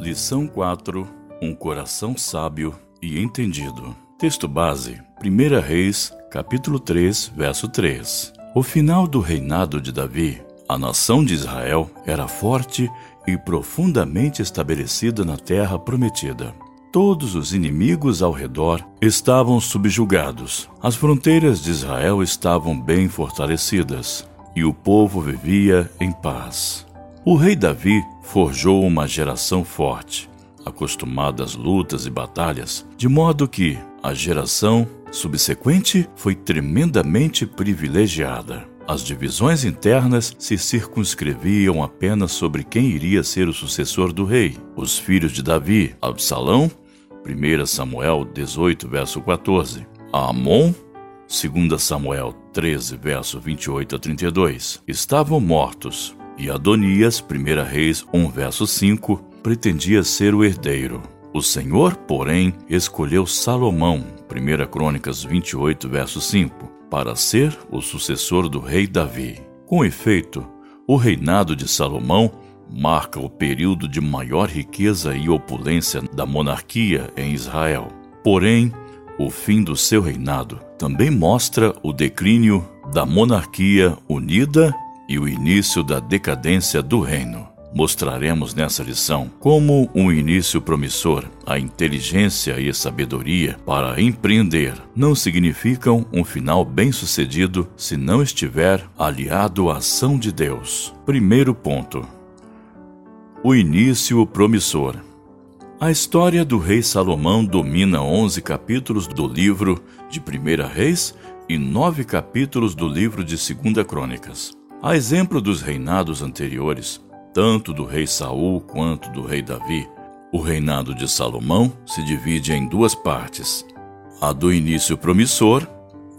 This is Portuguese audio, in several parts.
Lição 4 Um coração sábio e entendido. Texto base: 1 Reis, capítulo 3, verso 3. O final do reinado de Davi, a nação de Israel era forte e profundamente estabelecida na terra prometida. Todos os inimigos ao redor estavam subjugados. As fronteiras de Israel estavam bem fortalecidas e o povo vivia em paz. O rei Davi forjou uma geração forte, acostumada às lutas e batalhas, de modo que a geração subsequente foi tremendamente privilegiada. As divisões internas se circunscreviam apenas sobre quem iria ser o sucessor do rei. Os filhos de Davi, Absalão, 1 Samuel 18, verso 14, Amon, 2 Samuel 13, verso 28 a 32, estavam mortos, e Adonias, 1 Reis 1, verso 5, pretendia ser o herdeiro. O Senhor, porém, escolheu Salomão, 1 Crônicas 28, verso 5, para ser o sucessor do rei Davi. Com efeito, o reinado de Salomão marca o período de maior riqueza e opulência da monarquia em Israel. Porém, o fim do seu reinado também mostra o declínio da monarquia unida e o início da decadência do reino. Mostraremos nessa lição como um início promissor, a inteligência e a sabedoria para empreender não significam um final bem-sucedido se não estiver aliado à ação de Deus. Primeiro ponto: o início promissor. A história do rei Salomão domina 11 capítulos do livro de 1 Reis e 9 capítulos do livro de 2 Crônicas. A exemplo dos reinados anteriores, tanto do rei Saul quanto do rei Davi. O reinado de Salomão se divide em duas partes: a do início promissor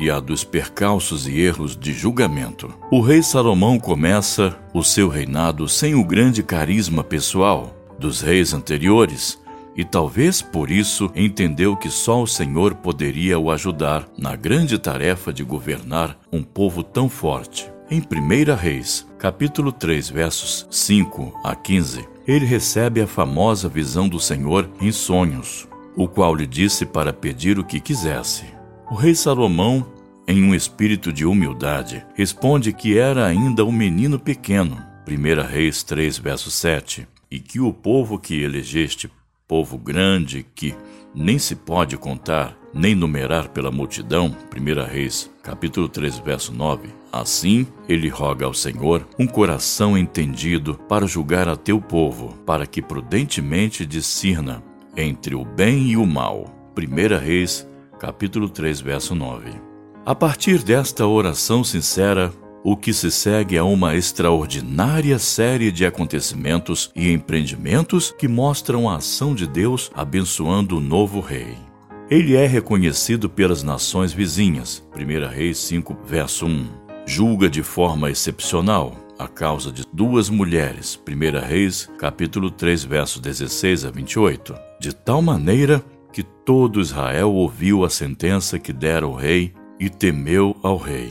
e a dos percalços e erros de julgamento. O rei Salomão começa o seu reinado sem o grande carisma pessoal dos reis anteriores e talvez por isso entendeu que só o Senhor poderia o ajudar na grande tarefa de governar um povo tão forte. Em 1 Reis, capítulo 3, versos 5 a 15, ele recebe a famosa visão do Senhor em sonhos, o qual lhe disse para pedir o que quisesse. O rei Salomão, em um espírito de humildade, responde que era ainda um menino pequeno, 1 Reis 3, verso 7, e que o povo que elegeste, povo grande que nem se pode contar, nem numerar pela multidão, 1 Reis, capítulo 3, verso 9. Assim, ele roga ao Senhor um coração entendido para julgar a teu povo, para que prudentemente discirna entre o bem e o mal. 1 Reis, capítulo 3, verso 9. A partir desta oração sincera, o que se segue é uma extraordinária série de acontecimentos e empreendimentos que mostram a ação de Deus abençoando o novo rei. Ele é reconhecido pelas nações vizinhas. 1 Reis 5, verso 1. Julga de forma excepcional a causa de duas mulheres. 1 Reis, capítulo 3, verso 16 a 28. De tal maneira que todo Israel ouviu a sentença que dera o rei e temeu ao rei,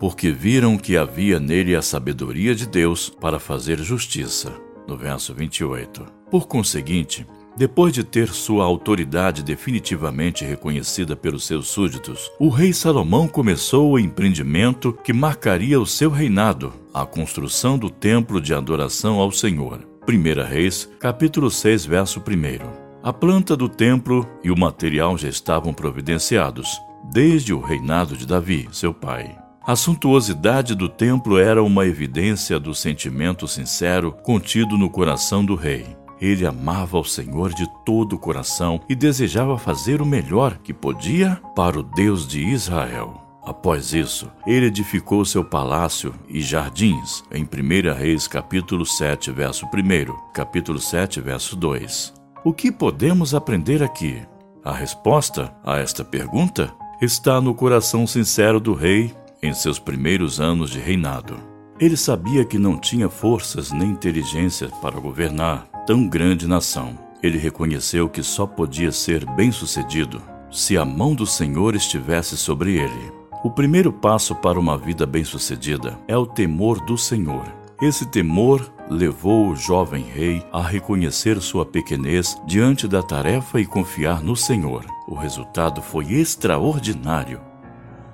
porque viram que havia nele a sabedoria de Deus para fazer justiça. No verso 28. Por conseguinte, depois de ter sua autoridade definitivamente reconhecida pelos seus súditos, o rei Salomão começou o empreendimento que marcaria o seu reinado, a construção do templo de adoração ao Senhor. 1 Reis, capítulo 6, verso 1. A planta do templo e o material já estavam providenciados, desde o reinado de Davi, seu pai. A suntuosidade do templo era uma evidência do sentimento sincero contido no coração do rei. Ele amava o Senhor de todo o coração e desejava fazer o melhor que podia para o Deus de Israel. Após isso, ele edificou seu palácio e jardins, em 1 Reis capítulo 7, verso 1, capítulo 7, verso 2. O que podemos aprender aqui? A resposta a esta pergunta está no coração sincero do rei em seus primeiros anos de reinado. Ele sabia que não tinha forças nem inteligência para governar, tão grande nação. Ele reconheceu que só podia ser bem-sucedido se a mão do Senhor estivesse sobre ele. O primeiro passo para uma vida bem-sucedida é o temor do Senhor. Esse temor levou o jovem rei a reconhecer sua pequenez diante da tarefa e confiar no Senhor. O resultado foi extraordinário.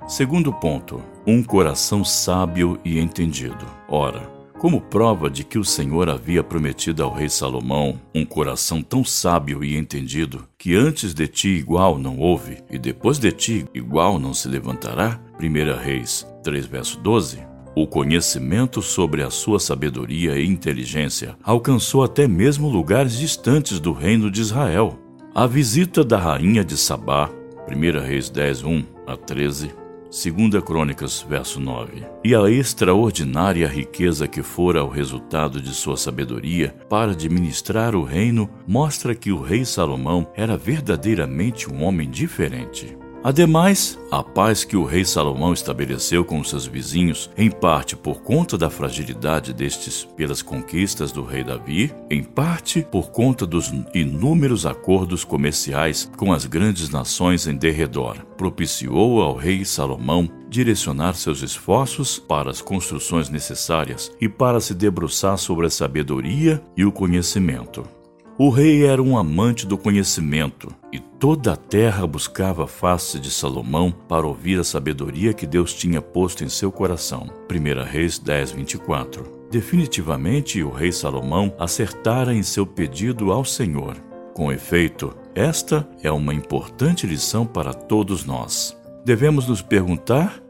Segundo ponto, um coração sábio e entendido. Ora, como prova de que o Senhor havia prometido ao rei Salomão um coração tão sábio e entendido, que antes de ti igual não houve, e depois de ti igual não se levantará, 1 Reis 3, verso 12, o conhecimento sobre a sua sabedoria e inteligência alcançou até mesmo lugares distantes do reino de Israel. A visita da rainha de Sabá, 1 Reis 10, 1 a 13, 2 Crônicas, verso 9. E a extraordinária riqueza que fora o resultado de sua sabedoria para administrar o reino mostra que o rei Salomão era verdadeiramente um homem diferente. Ademais, a paz que o rei Salomão estabeleceu com seus vizinhos, em parte por conta da fragilidade destes pelas conquistas do rei Davi, em parte por conta dos inúmeros acordos comerciais com as grandes nações em derredor, propiciou ao rei Salomão direcionar seus esforços para as construções necessárias e para se debruçar sobre a sabedoria e o conhecimento. O rei era um amante do conhecimento e toda a terra buscava a face de Salomão para ouvir a sabedoria que Deus tinha posto em seu coração. 1 Reis 10, 24. Definitivamente o rei Salomão acertara em seu pedido ao Senhor. Com efeito, esta é uma importante lição para todos nós. Devemos nos perguntar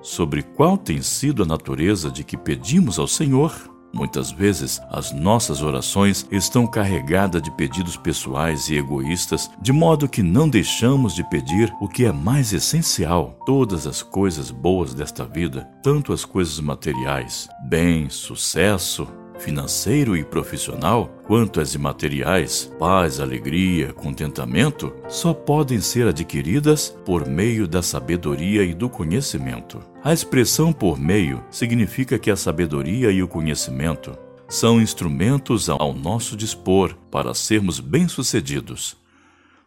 sobre qual tem sido a natureza de que pedimos ao Senhor Muitas vezes, as nossas orações estão carregadas de pedidos pessoais e egoístas, de modo que não deixamos de pedir o que é mais essencial: todas as coisas boas desta vida, tanto as coisas materiais, bem, sucesso, financeiro e profissional, quanto as imateriais, paz, alegria, contentamento, só podem ser adquiridas por meio da sabedoria e do conhecimento. A expressão por meio significa que a sabedoria e o conhecimento são instrumentos ao nosso dispor para sermos bem-sucedidos.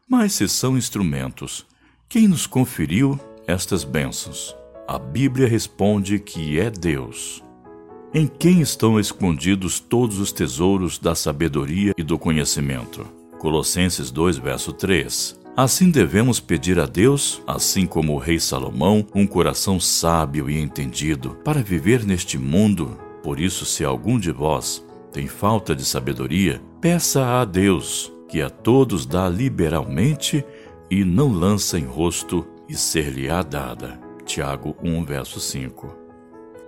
Mas se são instrumentos, quem nos conferiu estas bênçãos? A Bíblia responde que é Deus. Em quem estão escondidos todos os tesouros da sabedoria e do conhecimento? Colossenses 2, verso 3. Assim devemos pedir a Deus, assim como o rei Salomão, um coração sábio e entendido para viver neste mundo. Por isso, se algum de vós tem falta de sabedoria, peça a Deus, que a todos dá liberalmente e não lança em rosto e ser-lhe-á dada. Tiago 1, verso 5.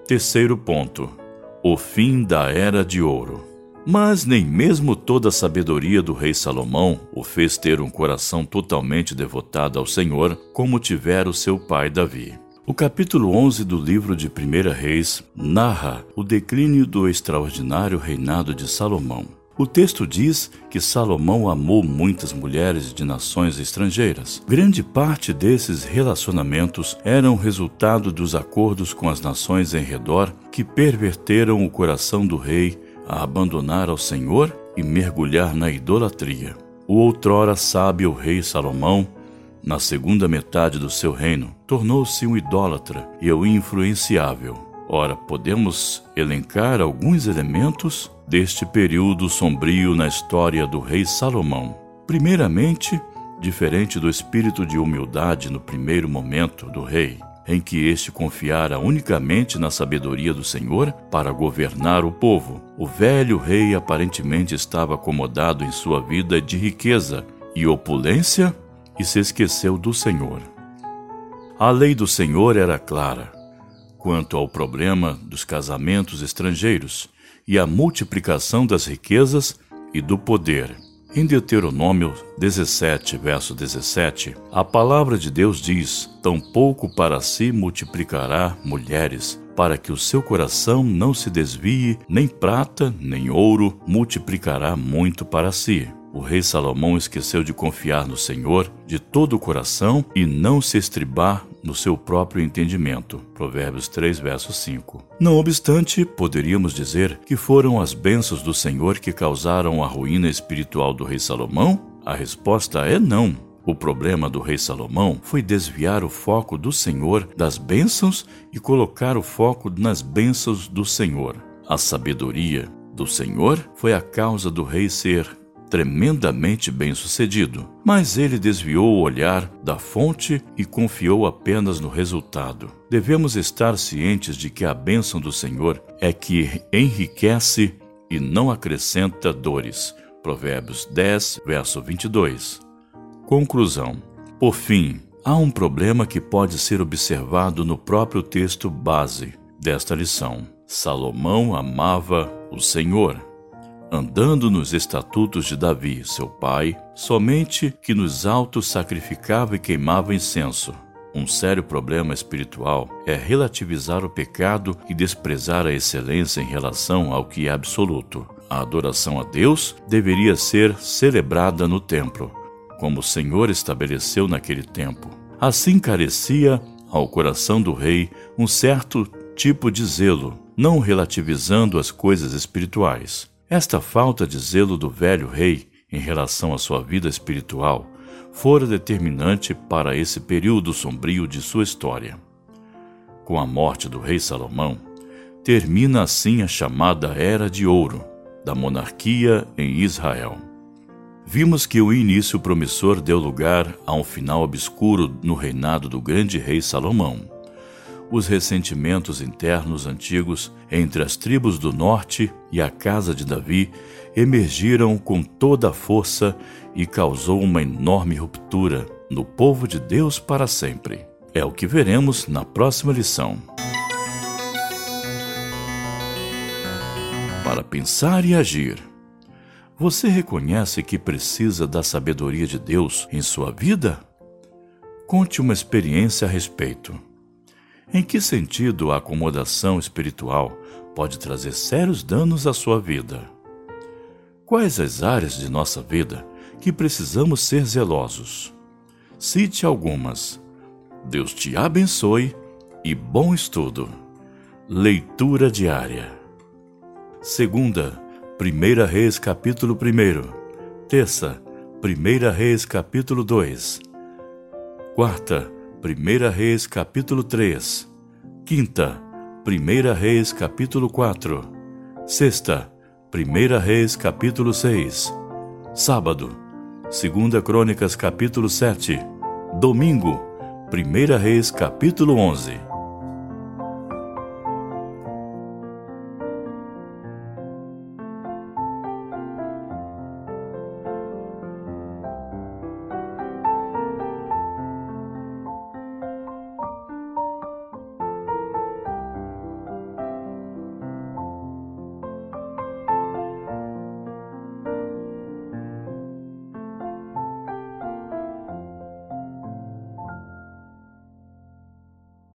Terceiro ponto o fim da Era de Ouro. Mas nem mesmo toda a sabedoria do rei Salomão o fez ter um coração totalmente devotado ao Senhor, como tivera o seu pai Davi. O capítulo 11 do livro de 1 Reis narra o declínio do extraordinário reinado de Salomão. O texto diz que Salomão amou muitas mulheres de nações estrangeiras. Grande parte desses relacionamentos eram resultado dos acordos com as nações em redor que perverteram o coração do rei a abandonar ao Senhor e mergulhar na idolatria. O outrora sábio rei Salomão, na segunda metade do seu reino, tornou-se um idólatra e o influenciável Ora, podemos elencar alguns elementos deste período sombrio na história do rei Salomão. Primeiramente, diferente do espírito de humildade no primeiro momento do rei, em que este confiara unicamente na sabedoria do Senhor para governar o povo, o velho rei aparentemente estava acomodado em sua vida de riqueza e opulência e se esqueceu do Senhor. A lei do Senhor era clara quanto ao problema dos casamentos estrangeiros e a multiplicação das riquezas e do poder. Em Deuteronômio 17, verso 17, a palavra de Deus diz: Tampouco para si multiplicará mulheres, para que o seu coração não se desvie, nem prata, nem ouro multiplicará muito para si. O rei Salomão esqueceu de confiar no Senhor de todo o coração e não se estribar no seu próprio entendimento. Provérbios 3, verso 5. Não obstante, poderíamos dizer que foram as bênçãos do Senhor que causaram a ruína espiritual do rei Salomão? A resposta é não. O problema do rei Salomão foi desviar o foco do Senhor das bênçãos e colocar o foco nas bênçãos do Senhor. A sabedoria do Senhor foi a causa do rei ser tremendamente bem-sucedido, mas ele desviou o olhar da fonte e confiou apenas no resultado. Devemos estar cientes de que a bênção do Senhor é que enriquece e não acrescenta dores. Provérbios 10, verso 22. Conclusão. Por fim, há um problema que pode ser observado no próprio texto base desta lição. Salomão amava o Senhor andando nos estatutos de Davi, seu pai, somente que nos altos sacrificava e queimava incenso. Um sério problema espiritual é relativizar o pecado e desprezar a excelência em relação ao que é absoluto. A adoração a Deus deveria ser celebrada no templo, como o Senhor estabeleceu naquele tempo. Assim carecia ao coração do rei um certo tipo de zelo, não relativizando as coisas espirituais. Esta falta de zelo do velho rei em relação à sua vida espiritual fora determinante para esse período sombrio de sua história. Com a morte do rei Salomão, termina assim a chamada Era de Ouro da monarquia em Israel. Vimos que o início promissor deu lugar a um final obscuro no reinado do grande rei Salomão os ressentimentos internos antigos entre as tribos do norte e a casa de Davi emergiram com toda a força e causou uma enorme ruptura no povo de Deus para sempre. É o que veremos na próxima lição. Para pensar e agir. Você reconhece que precisa da sabedoria de Deus em sua vida? Conte uma experiência a respeito. Em que sentido a acomodação espiritual pode trazer sérios danos à sua vida? Quais as áreas de nossa vida que precisamos ser zelosos? Cite algumas. Deus te abençoe e bom estudo. Leitura diária. Segunda, Primeira Reis capítulo 1. Terça, Primeira Reis capítulo 2. Quarta, Primeira Reis capítulo 3. Quinta, Primeira Reis capítulo 4. Sexta, Primeira Reis capítulo 6. Sábado, Segunda Crônicas capítulo 7. Domingo, Primeira Reis capítulo 11.